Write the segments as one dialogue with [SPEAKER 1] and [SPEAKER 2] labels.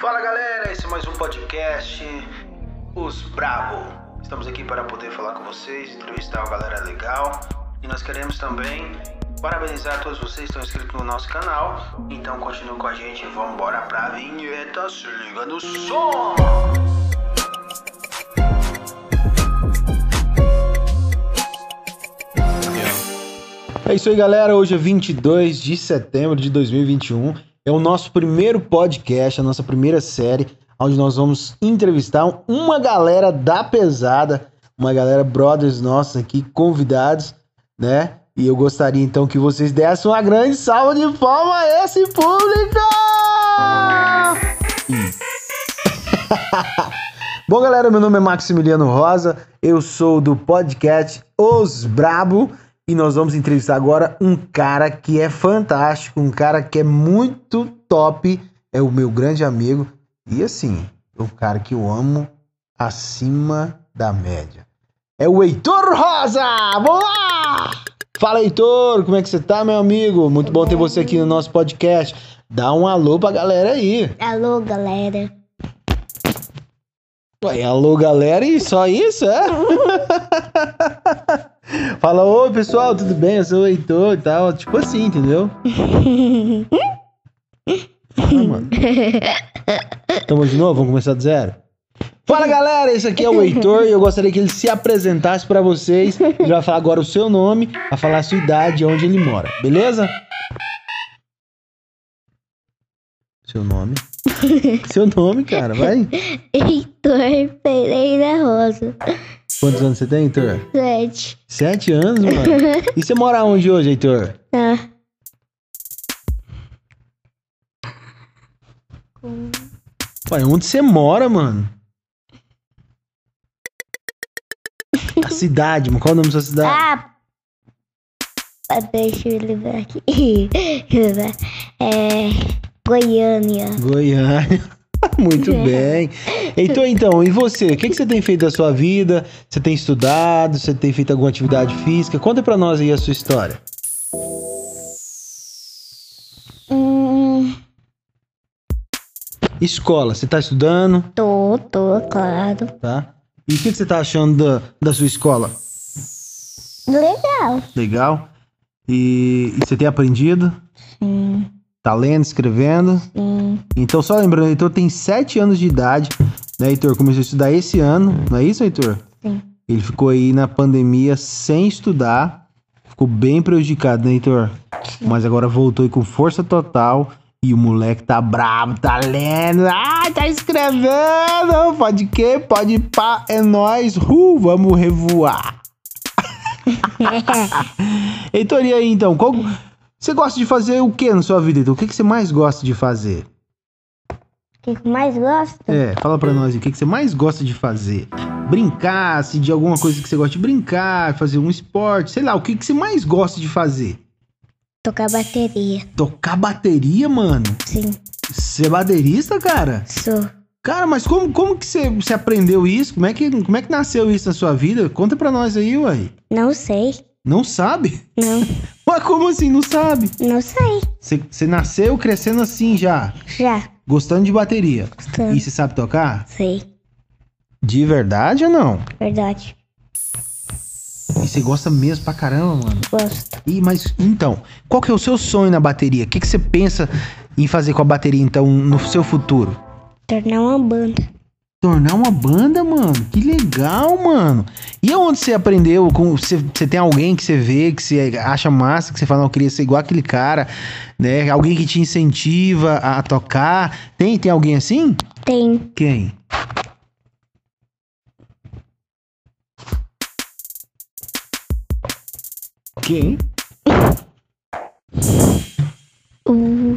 [SPEAKER 1] Fala galera, esse é mais um podcast, Os Brabo. Estamos aqui para poder falar com vocês, entrevistar uma galera legal e nós queremos também parabenizar todos vocês que estão inscritos no nosso canal. Então continue com a gente, vamos embora pra vinheta, se liga no som! É isso aí, galera. Hoje é 22 de setembro de 2021. É o nosso primeiro podcast, a nossa primeira série, onde nós vamos entrevistar uma galera da pesada, uma galera brothers nossos aqui, convidados, né? E eu gostaria então que vocês dessem uma grande salva de palmas a esse público! Bom, galera, meu nome é Maximiliano Rosa, eu sou do podcast Os Brabo e nós vamos entrevistar agora um cara que é fantástico, um cara que é muito top, é o meu grande amigo e assim, o cara que eu amo acima da média. É o Heitor Rosa! Vamos lá! Fala, Heitor, como é que você tá, meu amigo? Muito bom ter você aqui no nosso podcast. Dá um alô pra galera aí.
[SPEAKER 2] Alô, galera.
[SPEAKER 1] Ué, alô, galera, e só isso, é? Fala, oi pessoal, tudo bem? Eu sou o Heitor e tal. Tipo assim, entendeu? Fala, mano. Tamo de novo? Vamos começar do zero? Fala galera, esse aqui é o Heitor e eu gostaria que ele se apresentasse pra vocês. Ele vai falar agora o seu nome, vai falar a sua idade e onde ele mora, beleza? Seu nome? Seu nome, cara, vai.
[SPEAKER 2] Heitor Pereira Rosa.
[SPEAKER 1] Quantos anos você tem, Heitor?
[SPEAKER 2] Sete.
[SPEAKER 1] Sete anos, mano. E você mora onde hoje, Heitor?
[SPEAKER 2] Ah.
[SPEAKER 1] Ué, onde você mora, mano? A cidade, mano. Qual é o nome da sua cidade?
[SPEAKER 2] Ah. Ah, Deixa eu lembrar aqui. É. Goiânia.
[SPEAKER 1] Goiânia. Muito bem. Heitor, então, e você? O que, que você tem feito da sua vida? Você tem estudado? Você tem feito alguma atividade física? Conta pra nós aí a sua história.
[SPEAKER 2] Hum,
[SPEAKER 1] Escola, você tá estudando,
[SPEAKER 2] tô, tô, claro.
[SPEAKER 1] tá? E o que, que você tá achando da, da sua escola?
[SPEAKER 2] Legal.
[SPEAKER 1] Legal? E, e você tem aprendido?
[SPEAKER 2] Sim,
[SPEAKER 1] Tá lendo, escrevendo?
[SPEAKER 2] sim.
[SPEAKER 1] Então, só lembrando, Heitor tem 7 anos de idade, né, Heitor? Começou a estudar esse ano, não é isso, Heitor?
[SPEAKER 2] Sim.
[SPEAKER 1] Ele ficou aí na pandemia sem estudar, ficou bem prejudicado, né, Heitor? Mas agora voltou aí com força total e o moleque tá bravo, tá lendo, ah, tá escrevendo, pode que, pode pá, é nóis, uh, vamos revoar. Heitor, e aí então, qual... você gosta de fazer o que na sua vida, Heitor? O que, que você mais gosta de fazer?
[SPEAKER 2] O que mais gosto?
[SPEAKER 1] É, fala pra nós aí, o que, que você mais gosta de fazer? Brincar, se de alguma coisa que você gosta de brincar, fazer um esporte, sei lá, o que, que você mais gosta de fazer?
[SPEAKER 2] Tocar bateria.
[SPEAKER 1] Tocar bateria, mano?
[SPEAKER 2] Sim,
[SPEAKER 1] Ser baterista, cara?
[SPEAKER 2] sou.
[SPEAKER 1] Cara, mas como, como que você, você aprendeu isso? Como é, que, como é que nasceu isso na sua vida? Conta pra nós aí, uai.
[SPEAKER 2] Não sei.
[SPEAKER 1] Não sabe?
[SPEAKER 2] Não,
[SPEAKER 1] Mas como assim, não sabe?
[SPEAKER 2] não sei.
[SPEAKER 1] Você, você nasceu crescendo assim já,
[SPEAKER 2] Já.
[SPEAKER 1] Gostando de bateria.
[SPEAKER 2] Gostando.
[SPEAKER 1] E você sabe tocar?
[SPEAKER 2] Sei.
[SPEAKER 1] De verdade ou não?
[SPEAKER 2] Verdade.
[SPEAKER 1] E você gosta mesmo pra caramba, mano?
[SPEAKER 2] Gosto.
[SPEAKER 1] E, mas, então, qual que é o seu sonho na bateria? O que, que você pensa em fazer com a bateria, então, no seu futuro?
[SPEAKER 2] Tornar uma banda.
[SPEAKER 1] Tornar uma banda, mano? Que legal, mano. E aonde você aprendeu? Com, você, você tem alguém que você vê, que você acha massa, que você fala, não, eu queria ser igual aquele cara, né? Alguém que te incentiva a tocar. Tem, tem alguém assim?
[SPEAKER 2] Tem.
[SPEAKER 1] Quem? Quem?
[SPEAKER 2] O,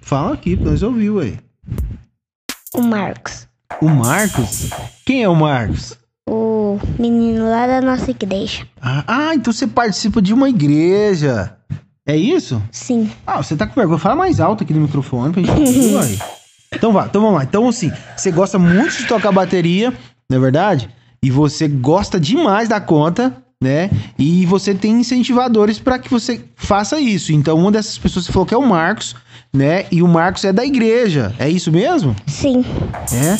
[SPEAKER 1] Fala aqui, nós ouviu aí.
[SPEAKER 2] o Marcos.
[SPEAKER 1] O Marcos? Quem é o Marcos?
[SPEAKER 2] O menino lá da nossa igreja.
[SPEAKER 1] Ah, ah, então você participa de uma igreja. É isso?
[SPEAKER 2] Sim.
[SPEAKER 1] Ah, você tá com vergonha. Fala mais alto aqui no microfone pra gente ouvir, uai. Então vá, então vamos lá. Então assim, você gosta muito de tocar bateria, não é verdade? E você gosta demais da conta né? E você tem incentivadores para que você faça isso. Então, uma dessas pessoas você falou que é o Marcos, né? E o Marcos é da igreja. É isso mesmo?
[SPEAKER 2] Sim.
[SPEAKER 1] É?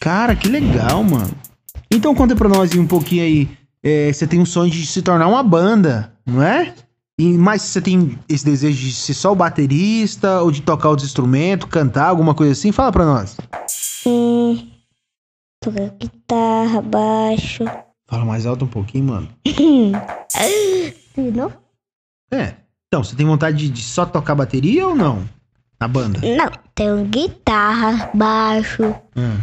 [SPEAKER 1] Cara, que legal, mano. Então conta pra nós um pouquinho aí. É, você tem um sonho de se tornar uma banda, não é? E, mas você tem esse desejo de ser só o baterista ou de tocar outros instrumentos, cantar, alguma coisa assim? Fala pra nós.
[SPEAKER 2] Hum, tocar guitarra, baixo.
[SPEAKER 1] Fala mais alto um pouquinho, mano.
[SPEAKER 2] Não?
[SPEAKER 1] É. Então, você tem vontade de, de só tocar bateria ou não? Na banda?
[SPEAKER 2] Não, tenho guitarra, baixo,
[SPEAKER 1] Hum,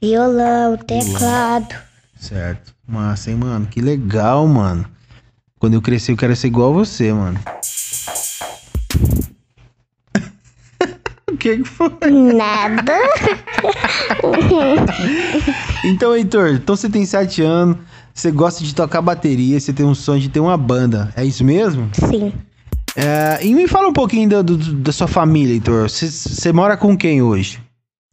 [SPEAKER 2] violão, teclado.
[SPEAKER 1] certo. Massa, hein, mano? Que legal, mano. Quando eu crescer, eu quero ser igual a você, mano. o que que foi?
[SPEAKER 2] Nada.
[SPEAKER 1] Então, Heitor, então você tem sete anos, você gosta de tocar bateria, você tem um sonho de ter uma banda. É isso mesmo?
[SPEAKER 2] Sim.
[SPEAKER 1] É, e me fala um pouquinho da, do- da sua família, Heitor. Você, você mora com quem hoje?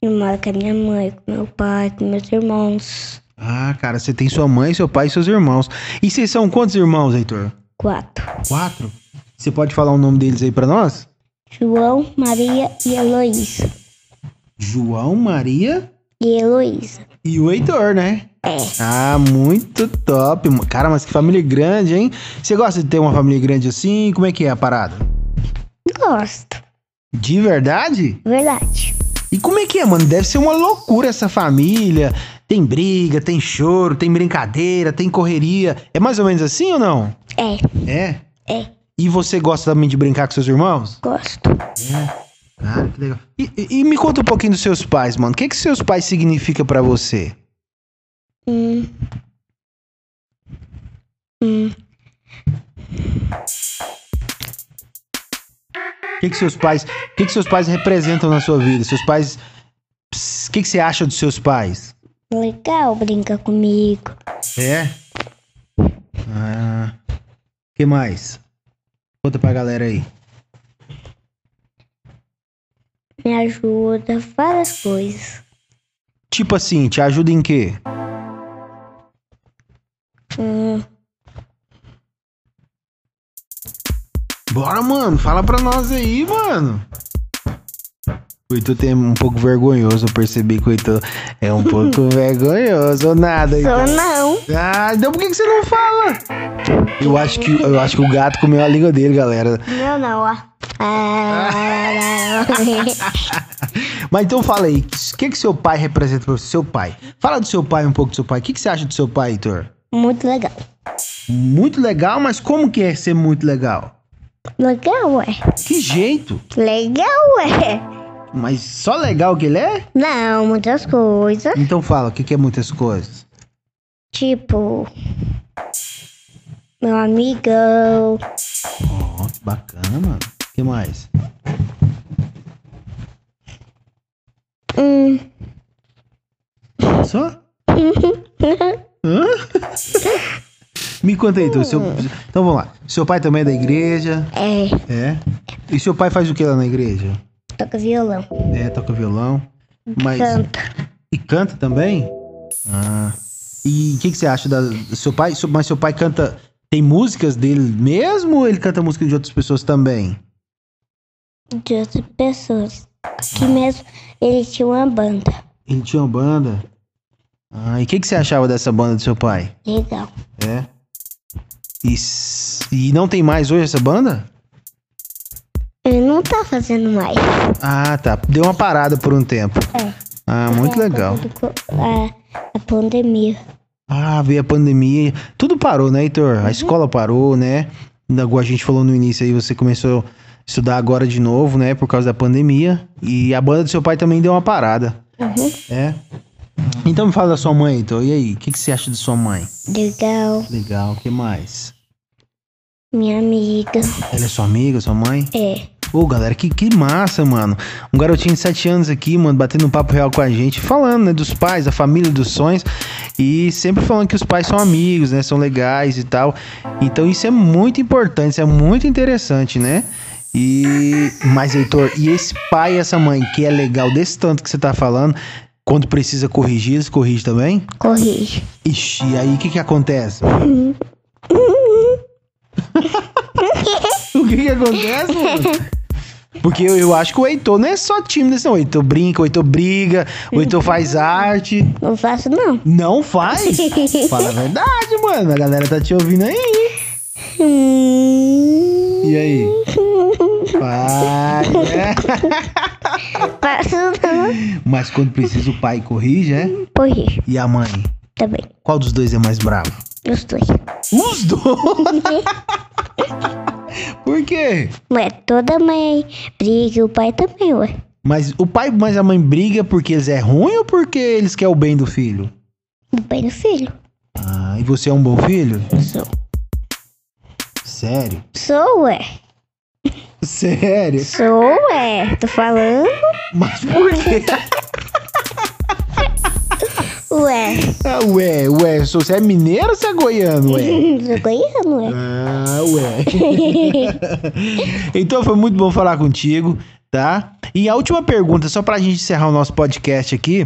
[SPEAKER 2] Eu moro com a minha mãe, com meu pai, com meus irmãos.
[SPEAKER 1] Ah, cara, você tem sua mãe, seu pai e seus irmãos. E vocês são quantos irmãos, Heitor?
[SPEAKER 2] Quatro.
[SPEAKER 1] Quatro? Você pode falar o nome deles aí pra nós?
[SPEAKER 2] João, Maria e Heloísa.
[SPEAKER 1] João, Maria
[SPEAKER 2] E Heloísa.
[SPEAKER 1] e o Heitor, né?
[SPEAKER 2] É.
[SPEAKER 1] Ah, muito top. Cara, mas que família grande, hein? Você gosta de ter uma família grande assim? Como é que é a parada?
[SPEAKER 2] Gosto.
[SPEAKER 1] De verdade?
[SPEAKER 2] Verdade.
[SPEAKER 1] E como é que é, mano? Deve ser uma loucura essa família. Tem briga, tem choro, tem brincadeira, tem correria. É mais ou menos assim ou não?
[SPEAKER 2] É.
[SPEAKER 1] É?
[SPEAKER 2] É.
[SPEAKER 1] E você gosta também de brincar com seus irmãos?
[SPEAKER 2] Gosto.
[SPEAKER 1] Cara, que legal. E, e- me conta um pouquinho dos seus pais, mano. O que que seus pais significam pra você?
[SPEAKER 2] Hum. Hum.
[SPEAKER 1] O que que seus pais, o que que seus pais representam na sua vida? Seus pais, o que que você acha dos seus pais?
[SPEAKER 2] Legal brincar comigo.
[SPEAKER 1] É? Ah, que mais? Conta pra galera aí.
[SPEAKER 2] Me ajuda, várias coisas.
[SPEAKER 1] Tipo assim, te ajuda em quê?
[SPEAKER 2] Hum.
[SPEAKER 1] Bora, mano, fala pra nós aí, mano. O tem um pouco vergonhoso, eu percebi que o é um pouco vergonhoso, ou nada.
[SPEAKER 2] Sou
[SPEAKER 1] Heitor?
[SPEAKER 2] não.
[SPEAKER 1] Ah, então por que, que você não fala? Eu acho, que, eu acho que o gato comeu a língua dele, galera.
[SPEAKER 2] Meu não, ó. Ah,
[SPEAKER 1] Mas então fala aí, o que, que seu pai representa pra você? Seu pai. Fala do seu pai um pouco do seu pai. O que, que você acha do seu pai, Heitor?
[SPEAKER 2] Muito legal.
[SPEAKER 1] Muito legal, mas como que é ser muito legal?
[SPEAKER 2] Legal, ué.
[SPEAKER 1] Que jeito?
[SPEAKER 2] Legal, ué.
[SPEAKER 1] Mas só legal que ele é?
[SPEAKER 2] Não, muitas coisas.
[SPEAKER 1] Então fala, o que, que é muitas coisas?
[SPEAKER 2] Tipo. Meu amigão.
[SPEAKER 1] Ó, que bacana. O que mais?
[SPEAKER 2] Hum.
[SPEAKER 1] Só? Hã? Me conta aí, então. Seu, então vamos lá. Seu pai também é da igreja?
[SPEAKER 2] É.
[SPEAKER 1] É. E seu pai faz o que lá na igreja?
[SPEAKER 2] Toca violão.
[SPEAKER 1] É, toca violão. Mas.
[SPEAKER 2] Canta.
[SPEAKER 1] E canta também? Ah. E o que, que você acha da, seu pai? Mas seu pai canta. Tem músicas dele mesmo ou ele canta música de outras pessoas também?
[SPEAKER 2] De outras pessoas. Aqui mesmo ele tinha uma banda.
[SPEAKER 1] Ele tinha uma banda? Ah, e o que, que você achava dessa banda do seu pai?
[SPEAKER 2] Legal.
[SPEAKER 1] É. E, e não tem mais hoje essa banda?
[SPEAKER 2] Ele não tá fazendo mais.
[SPEAKER 1] Ah, tá. Deu uma parada por um tempo.
[SPEAKER 2] É.
[SPEAKER 1] Ah, muito
[SPEAKER 2] É,
[SPEAKER 1] legal.
[SPEAKER 2] do co- A, a pandemia.
[SPEAKER 1] Ah, veio a pandemia. Tudo parou, né, Heitor?
[SPEAKER 2] Uhum.
[SPEAKER 1] A escola parou, né? Igual a gente falou no início aí, você começou a estudar agora de novo, né? Por causa da pandemia. E a banda do seu pai também deu uma parada.
[SPEAKER 2] Uhum.
[SPEAKER 1] É. Então me fala da sua mãe, Heitor. E aí, o que, que você acha de sua mãe?
[SPEAKER 2] Legal.
[SPEAKER 1] Legal, o que mais?
[SPEAKER 2] Minha amiga.
[SPEAKER 1] Ela é sua amiga, sua mãe?
[SPEAKER 2] É.
[SPEAKER 1] Pô, galera, que, que massa, mano. Um garotinho de 7 anos aqui, mano, batendo um papo real com a gente, falando, né, dos pais, da família, dos sonhos. E sempre falando que os pais são amigos, né? São legais e tal. Então isso é muito importante, isso é muito interessante, né? E. Mas, Heitor, e esse pai e essa mãe que é legal desse tanto que você tá falando, Quando precisa corrigir, eles corrigem também?
[SPEAKER 2] Corrige.
[SPEAKER 1] Ixi, e aí o que que acontece? o que que acontece, mano? Porque eu, eu acho que o Heitor não é só tímido, assim, o Heitor brinca, o Heitor briga, o Heitor faz arte.
[SPEAKER 2] Não faço, não.
[SPEAKER 1] Não faz? Fala a verdade, mano. A galera tá te ouvindo aí.
[SPEAKER 2] Hum,
[SPEAKER 1] E aí? Faz, né?
[SPEAKER 2] não.
[SPEAKER 1] Mas quando precisa o pai corrige, é?
[SPEAKER 2] Corrige.
[SPEAKER 1] E a mãe?
[SPEAKER 2] Também.
[SPEAKER 1] Qual dos dois é mais bravo?
[SPEAKER 2] Os dois.
[SPEAKER 1] Os dois! Por quê?
[SPEAKER 2] Ué, toda mãe briga, o pai também, ué.
[SPEAKER 1] Mas o pai mais a mãe briga porque eles é ruim ou porque eles querem o bem do filho?
[SPEAKER 2] O pai do filho.
[SPEAKER 1] Ah, e você é um bom filho?
[SPEAKER 2] Sou.
[SPEAKER 1] Sério?
[SPEAKER 2] Sou, ué.
[SPEAKER 1] Sério?
[SPEAKER 2] Sou, ué. Tô falando.
[SPEAKER 1] Mas por quê?
[SPEAKER 2] Ué.
[SPEAKER 1] Ah, ué, ué, você é mineiro ou você é goiano, ué?
[SPEAKER 2] Tô ganhando, ué.
[SPEAKER 1] Ah, ué. então foi muito bom falar contigo, tá? E a última pergunta, só pra gente encerrar o nosso podcast aqui,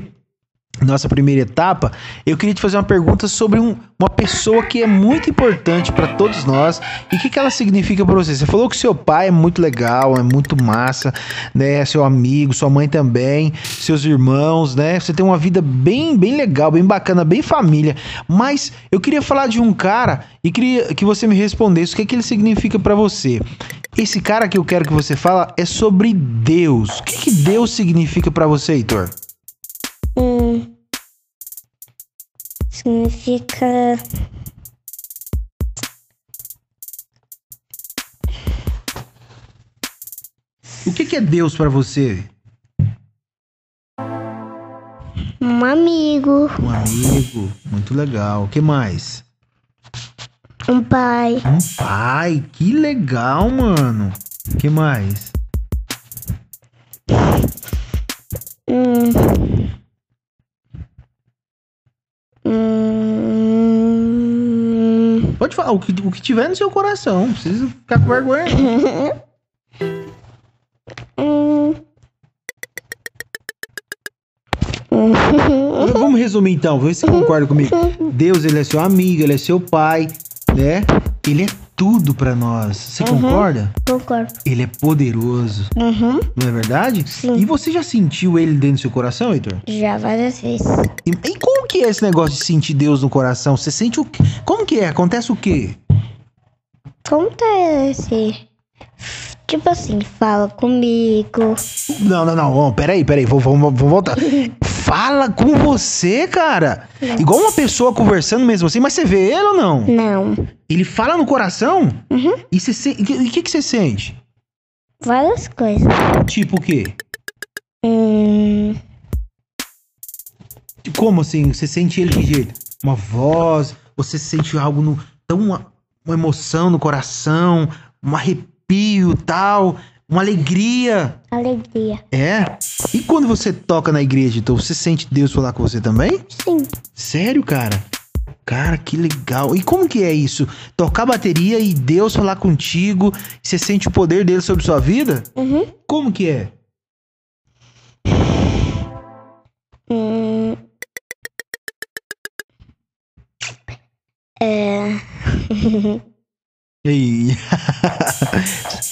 [SPEAKER 1] nossa primeira etapa, eu queria te fazer uma pergunta sobre um- uma pessoa que é muito importante pra todos nós e o que, que ela significa pra você. Você falou que seu pai é muito legal, é muito massa, né? Seu amigo, sua mãe também, seus irmãos, né? Você tem uma vida bem, bem legal, bem bacana, bem família. Mas eu queria falar de um cara e queria que você me respondesse o que, que ele significa pra você. Esse cara que eu quero que você fala é sobre Deus. O que, que Deus significa pra você, Heitor?
[SPEAKER 2] Hum. Significa.
[SPEAKER 1] O que, que é Deus pra você?
[SPEAKER 2] Um amigo,
[SPEAKER 1] Um amigo, muito legal. O que mais?
[SPEAKER 2] um pai,
[SPEAKER 1] Um pai, que legal, mano. O que mais? Pode falar o que, o que tiver no seu coração. Não precisa ficar com vergonha. Vamos- resumir então, vê se você concorda comigo. Deus, ele é seu amigo, ele é seu pai, né? Ele é tudo pra nós. Você concorda?
[SPEAKER 2] Concordo.
[SPEAKER 1] Ele é poderoso,
[SPEAKER 2] Uhum.
[SPEAKER 1] não é verdade?
[SPEAKER 2] Sim.
[SPEAKER 1] E você já sentiu ele dentro do seu coração, Heitor?
[SPEAKER 2] Já várias vezes.
[SPEAKER 1] E, e como que é esse negócio de sentir Deus no coração? Você sente o quê? Como que é? Acontece o quê?
[SPEAKER 2] Acontece. Tipo assim, fala comigo.
[SPEAKER 1] Não, não, não. Peraí, peraí. Vamos voltar. Fala com você, cara. Igual uma pessoa conversando mesmo assim, mas você vê ele ou não?
[SPEAKER 2] Não.
[SPEAKER 1] Ele fala no coração?
[SPEAKER 2] Uhum.
[SPEAKER 1] E você se... o que, que você sente?
[SPEAKER 2] Várias coisas.
[SPEAKER 1] Tipo o quê?
[SPEAKER 2] Hum.
[SPEAKER 1] Como assim? Você sente ele de jeito? Uma voz? Você sente algo no. tão uma, uma emoção no coração, um arrepio tal, uma alegria.
[SPEAKER 2] Alegria.
[SPEAKER 1] É? E quando você toca na igreja, então você sente Deus falar com você também?
[SPEAKER 2] Sim.
[SPEAKER 1] Sério, cara? Cara, que legal. E como que é isso? Tocar bateria e Deus falar contigo, você sente o poder dele sobre sua vida?
[SPEAKER 2] Uhum.
[SPEAKER 1] Como que é?
[SPEAKER 2] Hum. É.
[SPEAKER 1] E aí?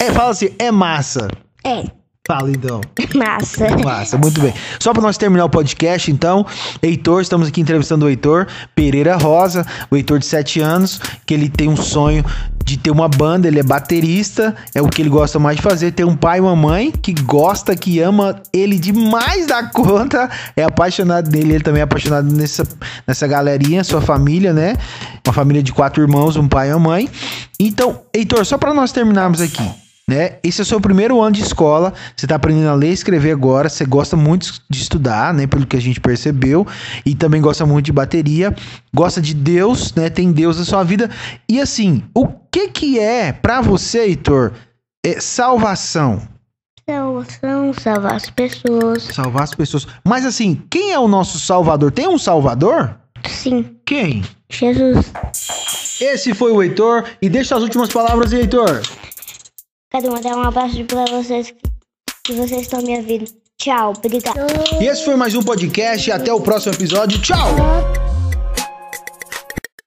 [SPEAKER 1] é, fala assim, é massa.
[SPEAKER 2] É.
[SPEAKER 1] Fala então.
[SPEAKER 2] Massa.
[SPEAKER 1] Massa, muito bem. Só para nós terminar o podcast, então, Heitor, estamos aqui entrevistando o Heitor Pereira Rosa, o Heitor de 7 anos, que ele tem um sonho de ter uma banda, ele é baterista, é o que ele gosta mais de fazer, ter um pai e uma mãe que gosta, que ama ele demais da conta, é apaixonado dele, ele também é apaixonado nessa, nessa galerinha, sua família, né? Uma família de quatro irmãos, um pai e uma mãe. Então, Heitor, só para nós terminarmos aqui, né? Esse é o seu primeiro ano de escola, você tá aprendendo a ler e escrever agora, você gosta muito de estudar, né, pelo que a gente percebeu, e também gosta muito de bateria, gosta de Deus, né, tem Deus na sua vida. E assim, o que que é pra você, Heitor, é salvação?
[SPEAKER 2] Salvação, salvar as pessoas.
[SPEAKER 1] Salvar as pessoas. Mas assim, quem é o nosso salvador? Tem um salvador?
[SPEAKER 2] Sim.
[SPEAKER 1] Quem?
[SPEAKER 2] Jesus.
[SPEAKER 1] Esse foi o Heitor, e deixa as últimas palavras Heitor.
[SPEAKER 2] Quero mandar um abraço pra vocês que vocês estão me ouvindo. Tchau, obrigado.
[SPEAKER 1] E esse foi mais um podcast. Até o próximo episódio. Tchau!